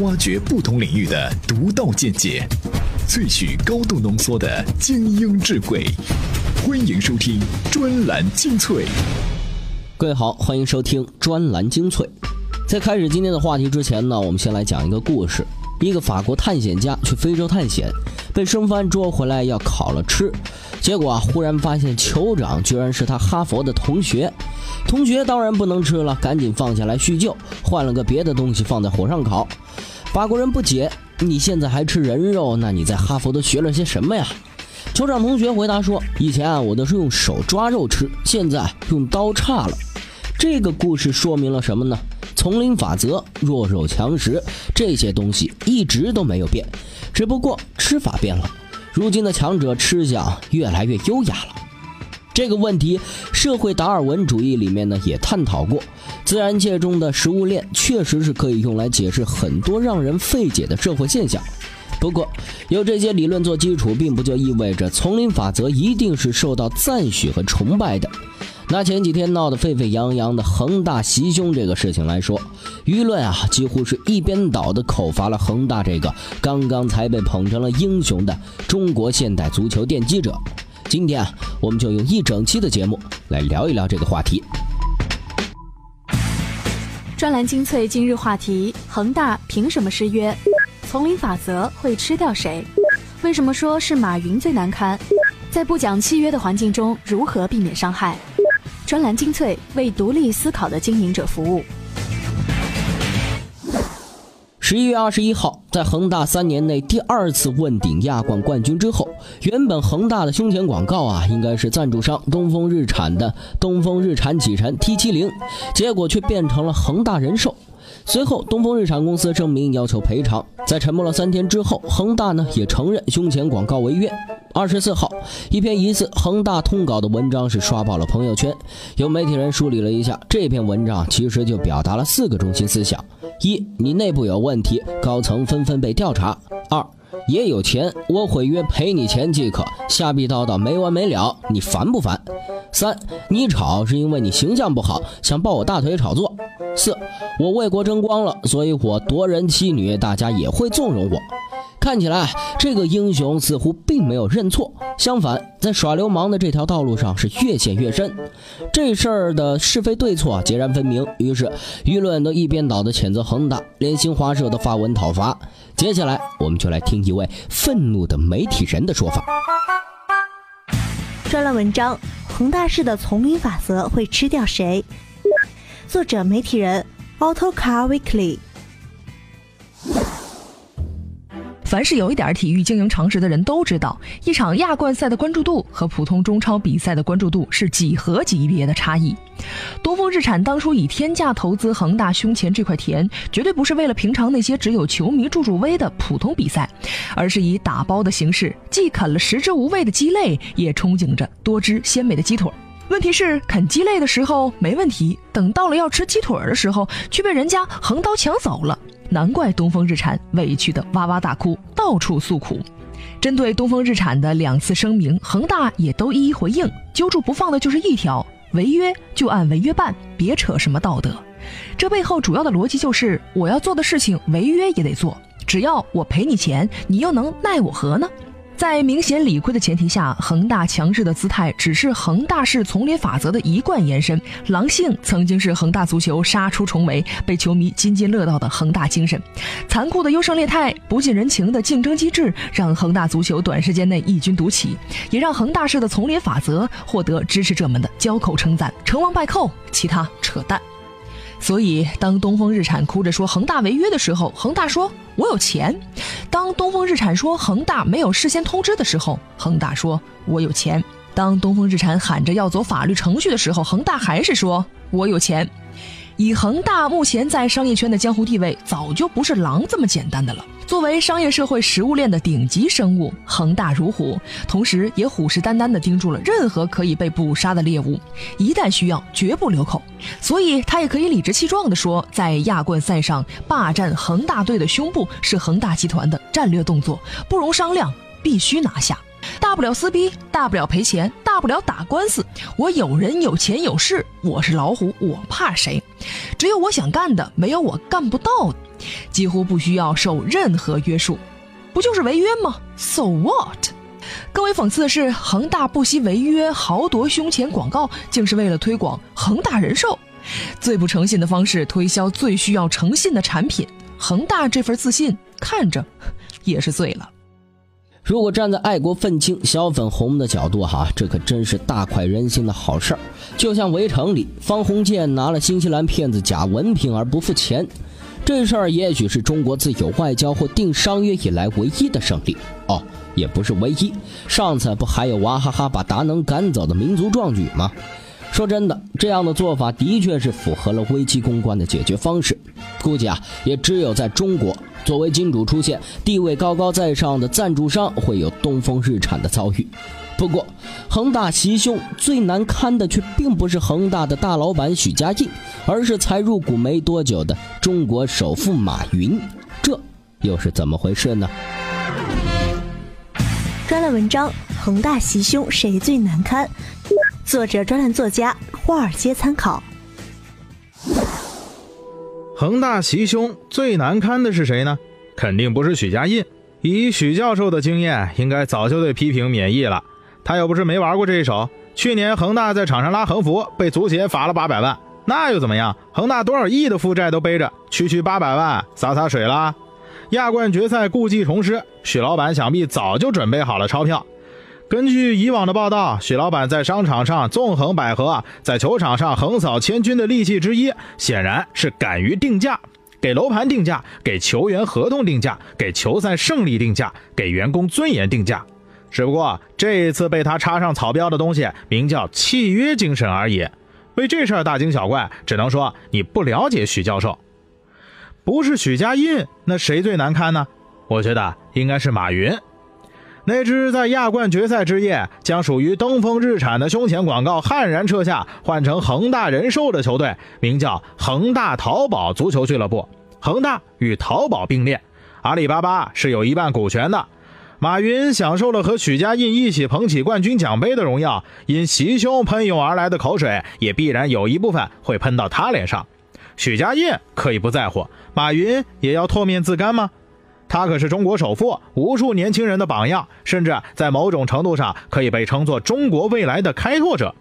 挖掘不同领域的独到见解，萃取高度浓缩的精英智慧。欢迎收听专栏精粹。各位好，欢迎收听专栏精粹。在开始今天的话题之前呢，我们先来讲一个故事。一个法国探险家去非洲探险，被生番捉回来要烤了吃，结果啊，忽然发现酋长居然是他哈佛的同学。同学当然不能吃了，赶紧放下来叙旧，换了个别的东西放在火上烤。法国人不解：“你现在还吃人肉？那你在哈佛都学了些什么呀？”酋长同学回答说：“以前啊，我都是用手抓肉吃，现在用刀叉了。”这个故事说明了什么呢？丛林法则、弱肉强食这些东西一直都没有变，只不过吃法变了。如今的强者吃相越来越优雅了。这个问题，社会达尔文主义里面呢也探讨过。自然界中的食物链确实是可以用来解释很多让人费解的社会现象。不过，有这些理论做基础，并不就意味着丛林法则一定是受到赞许和崇拜的。拿前几天闹得沸沸扬扬的恒大袭胸这个事情来说，舆论啊几乎是一边倒的口罚了恒大这个刚刚才被捧成了英雄的中国现代足球奠基者。今天啊，我们就用一整期的节目来聊一聊这个话题。专栏精粹今日话题：恒大凭什么失约？丛林法则会吃掉谁？为什么说是马云最难堪？在不讲契约的环境中，如何避免伤害？专栏精粹为独立思考的经营者服务。十一月二十一号，在恒大三年内第二次问鼎亚冠冠军之后，原本恒大的胸前广告啊，应该是赞助商东风日产的东风日产启辰 T 七零，结果却变成了恒大人寿。随后，东风日产公司声明要求赔偿。在沉默了三天之后，恒大呢也承认胸前广告违约。二十四号，一篇疑似恒大通稿的文章是刷爆了朋友圈。有媒体人梳理了一下，这篇文章其实就表达了四个中心思想：一，你内部有问题，高层纷纷被调查；二，爷有钱，我毁约赔你钱即可，瞎逼叨叨没完没了，你烦不烦？三，你吵是因为你形象不好，想抱我大腿炒作。四，我为国争光了，所以我夺人妻女，大家也会纵容我。看起来这个英雄似乎并没有认错，相反，在耍流氓的这条道路上是越陷越深。这事儿的是非对错截然分明，于是舆论都一边倒的谴责恒大，连新华社都发文讨伐。接下来，我们就来听一位愤怒的媒体人的说法。专栏文章：恒大式的丛林法则会吃掉谁？作者：媒体人，Auto Car Weekly。凡是有一点体育经营常识的人都知道，一场亚冠赛的关注度和普通中超比赛的关注度是几何级别的差异。东风日产当初以天价投资恒大胸前这块田，绝对不是为了平常那些只有球迷助助威的普通比赛，而是以打包的形式，既啃了食之无味的鸡肋，也憧憬着多汁鲜美的鸡腿。问题是啃鸡肋的时候没问题，等到了要吃鸡腿的时候，却被人家横刀抢走了。难怪东风日产委屈的哇哇大哭，到处诉苦。针对东风日产的两次声明，恒大也都一一回应，揪住不放的就是一条：违约就按违约办，别扯什么道德。这背后主要的逻辑就是，我要做的事情，违约也得做，只要我赔你钱，你又能奈我何呢？在明显理亏的前提下，恒大强势的姿态只是恒大式丛林法则的一贯延伸。狼性曾经是恒大足球杀出重围、被球迷津津乐道的恒大精神。残酷的优胜劣汰、不近人情的竞争机制，让恒大足球短时间内异军独起，也让恒大式的丛林法则获得支持者们的交口称赞。成王败寇，其他扯淡。所以，当东风日产哭着说恒大违约的时候，恒大说：“我有钱。”当东风日产说恒大没有事先通知的时候，恒大说：“我有钱。”当东风日产喊着要走法律程序的时候，恒大还是说：“我有钱。”以恒大目前在商业圈的江湖地位，早就不是狼这么简单的了。作为商业社会食物链的顶级生物，恒大如虎，同时也虎视眈眈地盯住了任何可以被捕杀的猎物，一旦需要，绝不留口。所以，他也可以理直气壮地说，在亚冠赛上霸占恒大队的胸部是恒大集团的战略动作，不容商量，必须拿下。大不了撕逼，大不了赔钱，大不了打官司。我有人有钱有势，我是老虎，我怕谁？只有我想干的，没有我干不到的。几乎不需要受任何约束。不就是违约吗？So what？更为讽刺的是，恒大不惜违约豪夺胸前广告，竟是为了推广恒大人寿，最不诚信的方式推销最需要诚信的产品。恒大这份自信看着也是醉了。如果站在爱国愤青、小粉红的角度哈，这可真是大快人心的好事儿。就像围城里方鸿渐拿了新西兰骗子假文凭而不付钱。这事儿也许是中国自有外交或定商约以来唯一的胜利哦，也不是唯一。上次不还有娃哈哈把达能赶走的民族壮举吗？说真的，这样的做法的确是符合了危机公关的解决方式。估计啊，也只有在中国，作为金主出现、地位高高在上的赞助商会有东风日产的遭遇。不过，恒大袭胸最难堪的却并不是恒大的大老板许家印，而是才入股没多久的中国首富马云。这又是怎么回事呢？专栏文章：恒大袭胸谁最难堪？作者：专栏作家华尔街参考。恒大袭胸最难堪的是谁呢？肯定不是许家印。以许教授的经验，应该早就对批评免疫了。他又不是没玩过这一手。去年恒大在场上拉横幅，被足协罚了八百万，那又怎么样？恒大多少亿的负债都背着，区区八百万洒洒水了。亚冠决赛故技重施，许老板想必早就准备好了钞票。根据以往的报道，许老板在商场上纵横捭阖，在球场上横扫千军的利器之一，显然是敢于定价，给楼盘定价，给球员合同定价，给球赛胜利定价，给员工尊严定价。只不过这一次被他插上草标的东西，名叫契约精神而已。为这事儿大惊小怪，只能说你不了解许教授。不是许家印，那谁最难堪呢？我觉得应该是马云。那支在亚冠决赛之夜将属于东风日产的胸前广告悍然撤下，换成恒大人寿的球队，名叫恒大淘宝足球俱乐部。恒大与淘宝并列，阿里巴巴是有一半股权的。马云享受了和许家印一起捧起冠军奖杯的荣耀，因袭胸喷涌而来的口水，也必然有一部分会喷到他脸上。许家印可以不在乎，马云也要唾面自干吗？他可是中国首富，无数年轻人的榜样，甚至在某种程度上可以被称作中国未来的开拓者。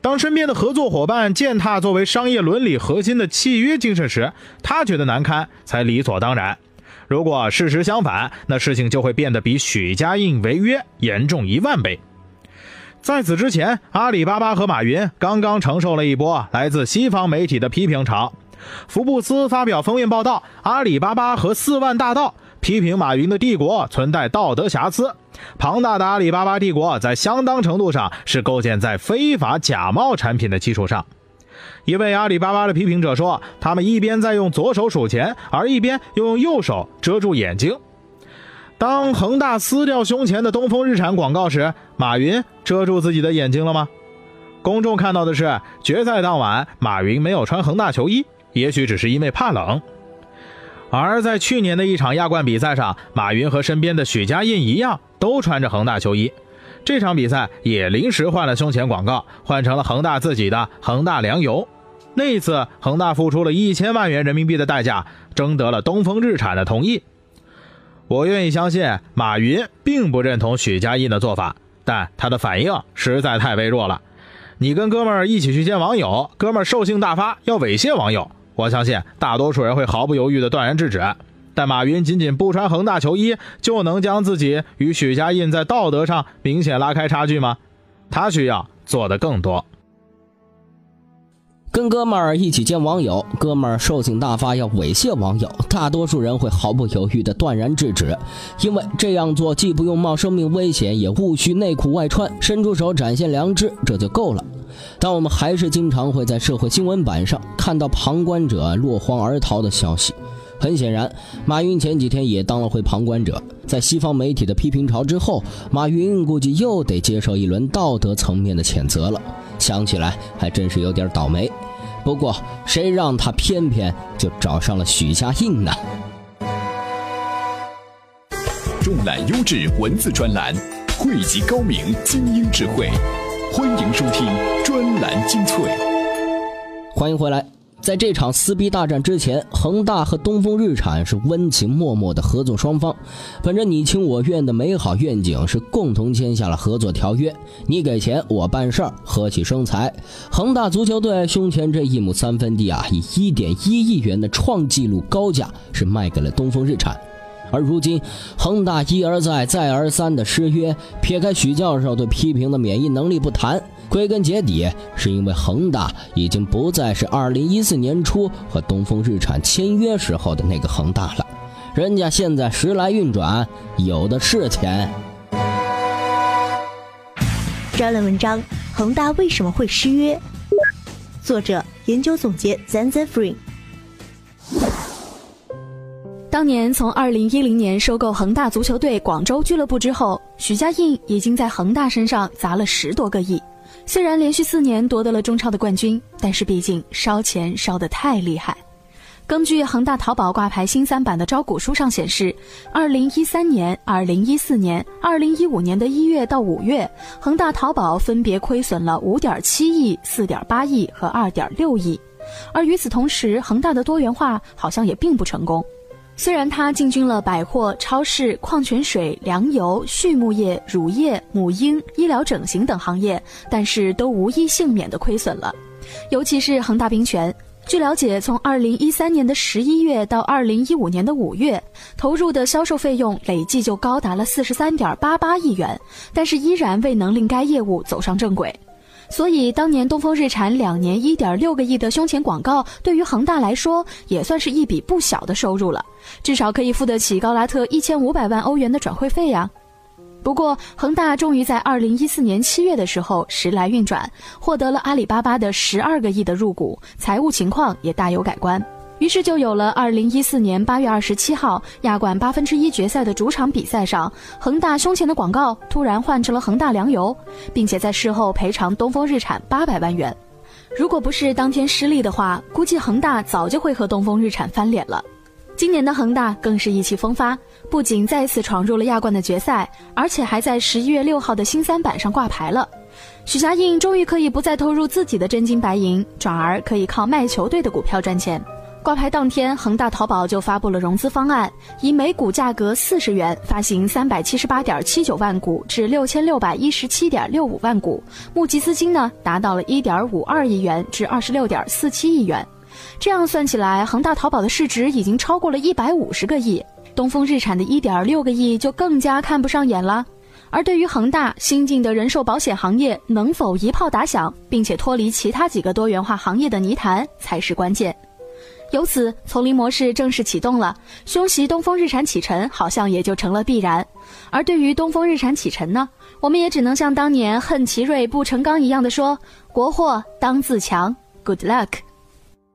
当身边的合作伙伴践踏作为商业伦理核心的契约精神时，他觉得难堪才理所当然。如果事实相反，那事情就会变得比许家印违约严重一万倍。在此之前，阿里巴巴和马云刚刚承受了一波来自西方媒体的批评潮。福布斯发表封面报道：“阿里巴巴和四万大盗批评马云的帝国存在道德瑕疵。庞大的阿里巴巴帝国在相当程度上是构建在非法假冒产品的基础上。”一位阿里巴巴的批评者说：“他们一边在用左手数钱，而一边又用右手遮住眼睛。当恒大撕掉胸前的东风日产广告时，马云遮住自己的眼睛了吗？公众看到的是决赛当晚马云没有穿恒大球衣，也许只是因为怕冷。而在去年的一场亚冠比赛上，马云和身边的许家印一样，都穿着恒大球衣。”这场比赛也临时换了胸前广告，换成了恒大自己的恒大粮油。那一次，恒大付出了一千万元人民币的代价，征得了东风日产的同意。我愿意相信马云并不认同许家印的做法，但他的反应实在太微弱了。你跟哥们儿一起去见网友，哥们儿兽性大发要猥亵网友，我相信大多数人会毫不犹豫地断然制止。但马云仅仅不穿恒大球衣，就能将自己与许家印在道德上明显拉开差距吗？他需要做的更多。跟哥们儿一起见网友，哥们儿兽性大发要猥亵网友，大多数人会毫不犹豫地断然制止，因为这样做既不用冒生命危险，也无需内裤外穿，伸出手展现良知，这就够了。但我们还是经常会在社会新闻版上看到旁观者落荒而逃的消息。很显然，马云前几天也当了回旁观者。在西方媒体的批评潮之后，马云估计又得接受一轮道德层面的谴责了。想起来还真是有点倒霉。不过，谁让他偏偏就找上了许家印呢？重览优质文字专栏，汇集高明精英智慧，欢迎收听专栏精粹。欢迎回来。在这场撕逼大战之前，恒大和东风日产是温情脉脉的合作双方，本着你情我愿的美好愿景，是共同签下了合作条约。你给钱，我办事儿，和气生财。恒大足球队胸前这一亩三分地啊，以一点一亿元的创纪录高价是卖给了东风日产。而如今，恒大一而再、再而三的失约，撇开许教授对批评的免疫能力不谈，归根结底是因为恒大已经不再是2014年初和东风日产签约时候的那个恒大了。人家现在时来运转，有的是钱。专栏文章：恒大为什么会失约？作者：研究总结 Zanzafree。当年从二零一零年收购恒大足球队广州俱乐部之后，许家印已经在恒大身上砸了十多个亿。虽然连续四年夺得了中超的冠军，但是毕竟烧钱烧得太厉害。根据恒大淘宝挂牌新三板的招股书上显示，二零一三年、二零一四年、二零一五年的一月到五月，恒大淘宝分别亏损了五点七亿、四点八亿和二点六亿。而与此同时，恒大的多元化好像也并不成功。虽然它进军了百货、超市、矿泉水、粮油、畜牧业、乳业、母婴、医疗整形等行业，但是都无一幸免的亏损了。尤其是恒大冰泉，据了解，从二零一三年的十一月到二零一五年的五月，投入的销售费用累计就高达了四十三点八八亿元，但是依然未能令该业务走上正轨。所以，当年东风日产两年一点六个亿的胸前广告，对于恒大来说也算是一笔不小的收入了，至少可以付得起高拉特一千五百万欧元的转会费呀。不过，恒大终于在二零一四年七月的时候时来运转，获得了阿里巴巴的十二个亿的入股，财务情况也大有改观。于是就有了二零一四年八月二十七号亚冠八分之一决赛的主场比赛上，恒大胸前的广告突然换成了恒大粮油，并且在事后赔偿东风日产八百万元。如果不是当天失利的话，估计恒大早就会和东风日产翻脸了。今年的恒大更是意气风发，不仅再次闯入了亚冠的决赛，而且还在十一月六号的新三板上挂牌了。许家印终于可以不再投入自己的真金白银，转而可以靠卖球队的股票赚钱。挂牌当天，恒大淘宝就发布了融资方案，以每股价格四十元发行三百七十八点七九万股至六千六百一十七点六五万股，募集资金呢达到了一点五二亿元至二十六点四七亿元。这样算起来，恒大淘宝的市值已经超过了一百五十个亿，东风日产的一点六个亿就更加看不上眼了。而对于恒大新进的人寿保险行业能否一炮打响，并且脱离其他几个多元化行业的泥潭，才是关键。由此，丛林模式正式启动了，凶袭东风日产启辰好像也就成了必然。而对于东风日产启辰呢，我们也只能像当年恨奇瑞不成钢一样的说：“国货当自强，Good luck。”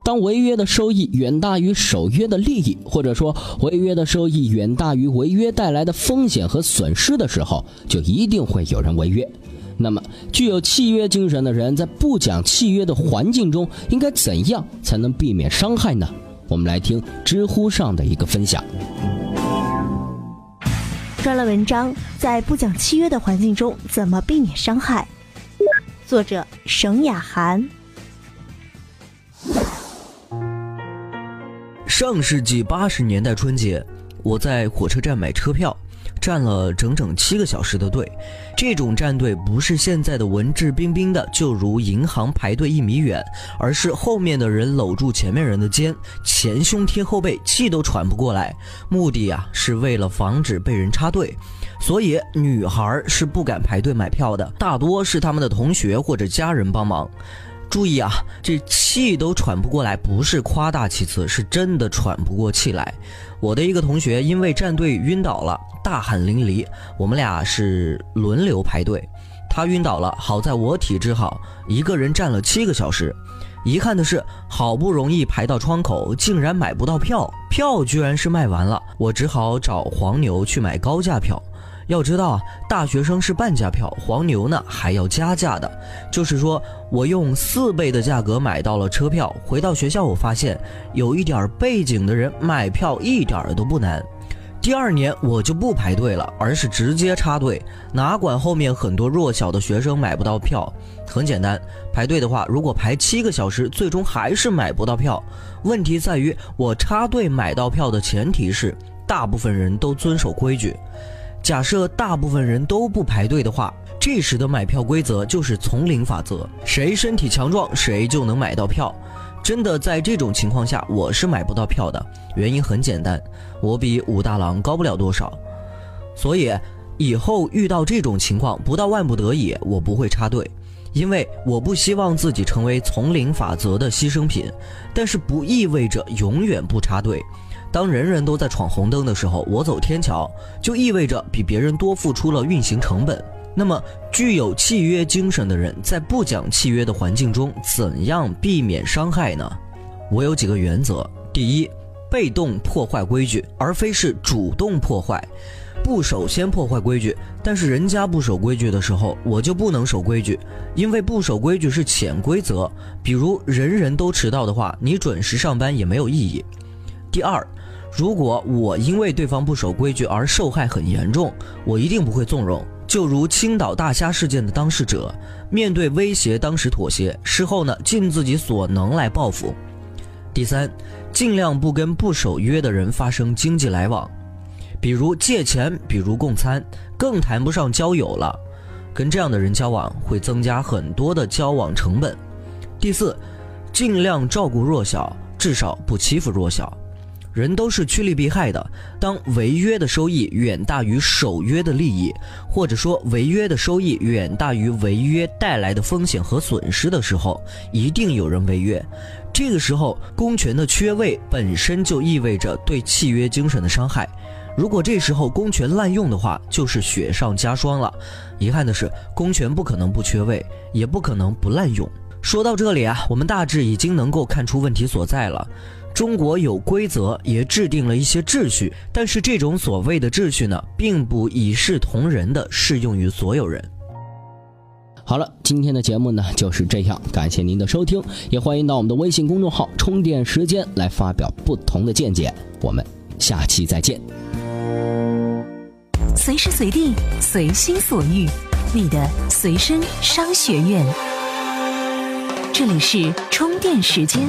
当违约的收益远大于守约的利益，或者说违约的收益远大于违约带来的风险和损失的时候，就一定会有人违约。那么，具有契约精神的人在不讲契约的环境中，应该怎样才能避免伤害呢？我们来听知乎上的一个分享。专栏文章：在不讲契约的环境中，怎么避免伤害？作者：沈雅涵。上世纪八十年代春节，我在火车站买车票。站了整整七个小时的队，这种站队不是现在的文质彬彬的，就如银行排队一米远，而是后面的人搂住前面人的肩，前胸贴后背，气都喘不过来。目的啊，是为了防止被人插队，所以女孩是不敢排队买票的，大多是他们的同学或者家人帮忙。注意啊，这气都喘不过来，不是夸大其词，是真的喘不过气来。我的一个同学因为站队晕倒了，大汗淋漓。我们俩是轮流排队，他晕倒了，好在我体质好，一个人站了七个小时。遗憾的是，好不容易排到窗口，竟然买不到票，票居然是卖完了，我只好找黄牛去买高价票。要知道啊，大学生是半价票，黄牛呢还要加价的。就是说我用四倍的价格买到了车票，回到学校我发现有一点背景的人买票一点都不难。第二年我就不排队了，而是直接插队，哪管后面很多弱小的学生买不到票。很简单，排队的话，如果排七个小时，最终还是买不到票。问题在于，我插队买到票的前提是大部分人都遵守规矩。假设大部分人都不排队的话，这时的买票规则就是丛林法则，谁身体强壮，谁就能买到票。真的在这种情况下，我是买不到票的。原因很简单，我比武大郎高不了多少，所以以后遇到这种情况，不到万不得已，我不会插队，因为我不希望自己成为丛林法则的牺牲品。但是不意味着永远不插队。当人人都在闯红灯的时候，我走天桥，就意味着比别人多付出了运行成本。那么，具有契约精神的人在不讲契约的环境中，怎样避免伤害呢？我有几个原则：第一，被动破坏规矩，而非是主动破坏，不首先破坏规矩。但是人家不守规矩的时候，我就不能守规矩，因为不守规矩是潜规则。比如人人都迟到的话，你准时上班也没有意义。第二，如果我因为对方不守规矩而受害很严重，我一定不会纵容。就如青岛大虾事件的当事者，面对威胁，当时妥协，事后呢，尽自己所能来报复。第三，尽量不跟不守约的人发生经济来往，比如借钱，比如共餐，更谈不上交友了。跟这样的人交往会增加很多的交往成本。第四，尽量照顾弱小，至少不欺负弱小。人都是趋利避害的。当违约的收益远大于守约的利益，或者说违约的收益远大于违约带来的风险和损失的时候，一定有人违约。这个时候，公权的缺位本身就意味着对契约精神的伤害。如果这时候公权滥用的话，就是雪上加霜了。遗憾的是，公权不可能不缺位，也不可能不滥用。说到这里啊，我们大致已经能够看出问题所在了。中国有规则，也制定了一些秩序，但是这种所谓的秩序呢，并不一视同仁的适用于所有人。好了，今天的节目呢就是这样，感谢您的收听，也欢迎到我们的微信公众号“充电时间”来发表不同的见解。我们下期再见。随时随地，随心所欲，你的随身商学院。这里是充电时间。